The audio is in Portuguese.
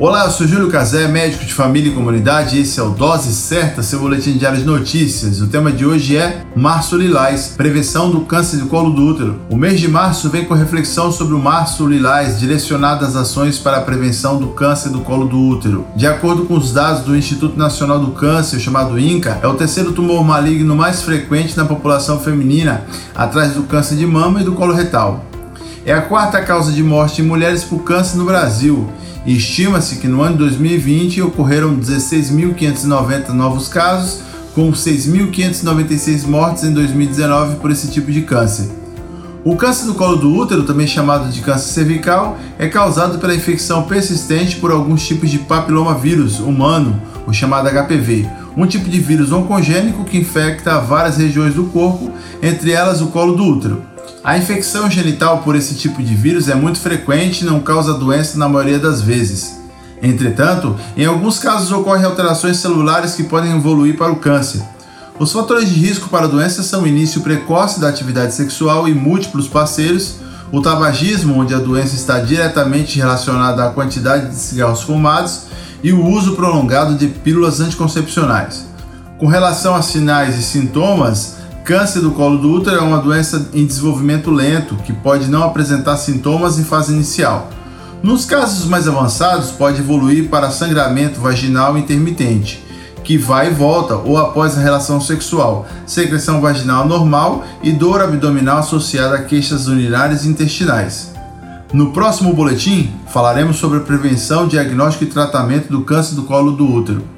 Olá, eu sou Júlio Cazé, médico de família e comunidade, e esse é o Dose Certa, seu boletim diário de notícias. O tema de hoje é Março Lilás, prevenção do câncer de colo do útero. O mês de março vem com reflexão sobre o Março Lilás, direcionado às ações para a prevenção do câncer do colo do útero. De acordo com os dados do Instituto Nacional do Câncer, chamado INCA, é o terceiro tumor maligno mais frequente na população feminina, atrás do câncer de mama e do colo retal. É a quarta causa de morte em mulheres por câncer no Brasil estima-se que no ano de 2020 ocorreram 16.590 novos casos, com 6.596 mortes em 2019 por esse tipo de câncer. O câncer do colo do útero, também chamado de câncer cervical, é causado pela infecção persistente por alguns tipos de papilomavírus humano, o chamado HPV, um tipo de vírus oncogênico que infecta várias regiões do corpo, entre elas o colo do útero. A infecção genital por esse tipo de vírus é muito frequente e não causa doença na maioria das vezes. Entretanto, em alguns casos ocorrem alterações celulares que podem evoluir para o câncer. Os fatores de risco para a doença são o início precoce da atividade sexual e múltiplos parceiros, o tabagismo, onde a doença está diretamente relacionada à quantidade de cigarros fumados, e o uso prolongado de pílulas anticoncepcionais. Com relação a sinais e sintomas, Câncer do colo do útero é uma doença em desenvolvimento lento que pode não apresentar sintomas em fase inicial. Nos casos mais avançados, pode evoluir para sangramento vaginal intermitente, que vai e volta ou após a relação sexual, secreção vaginal normal e dor abdominal associada a queixas urinárias e intestinais. No próximo boletim, falaremos sobre a prevenção, diagnóstico e tratamento do câncer do colo do útero.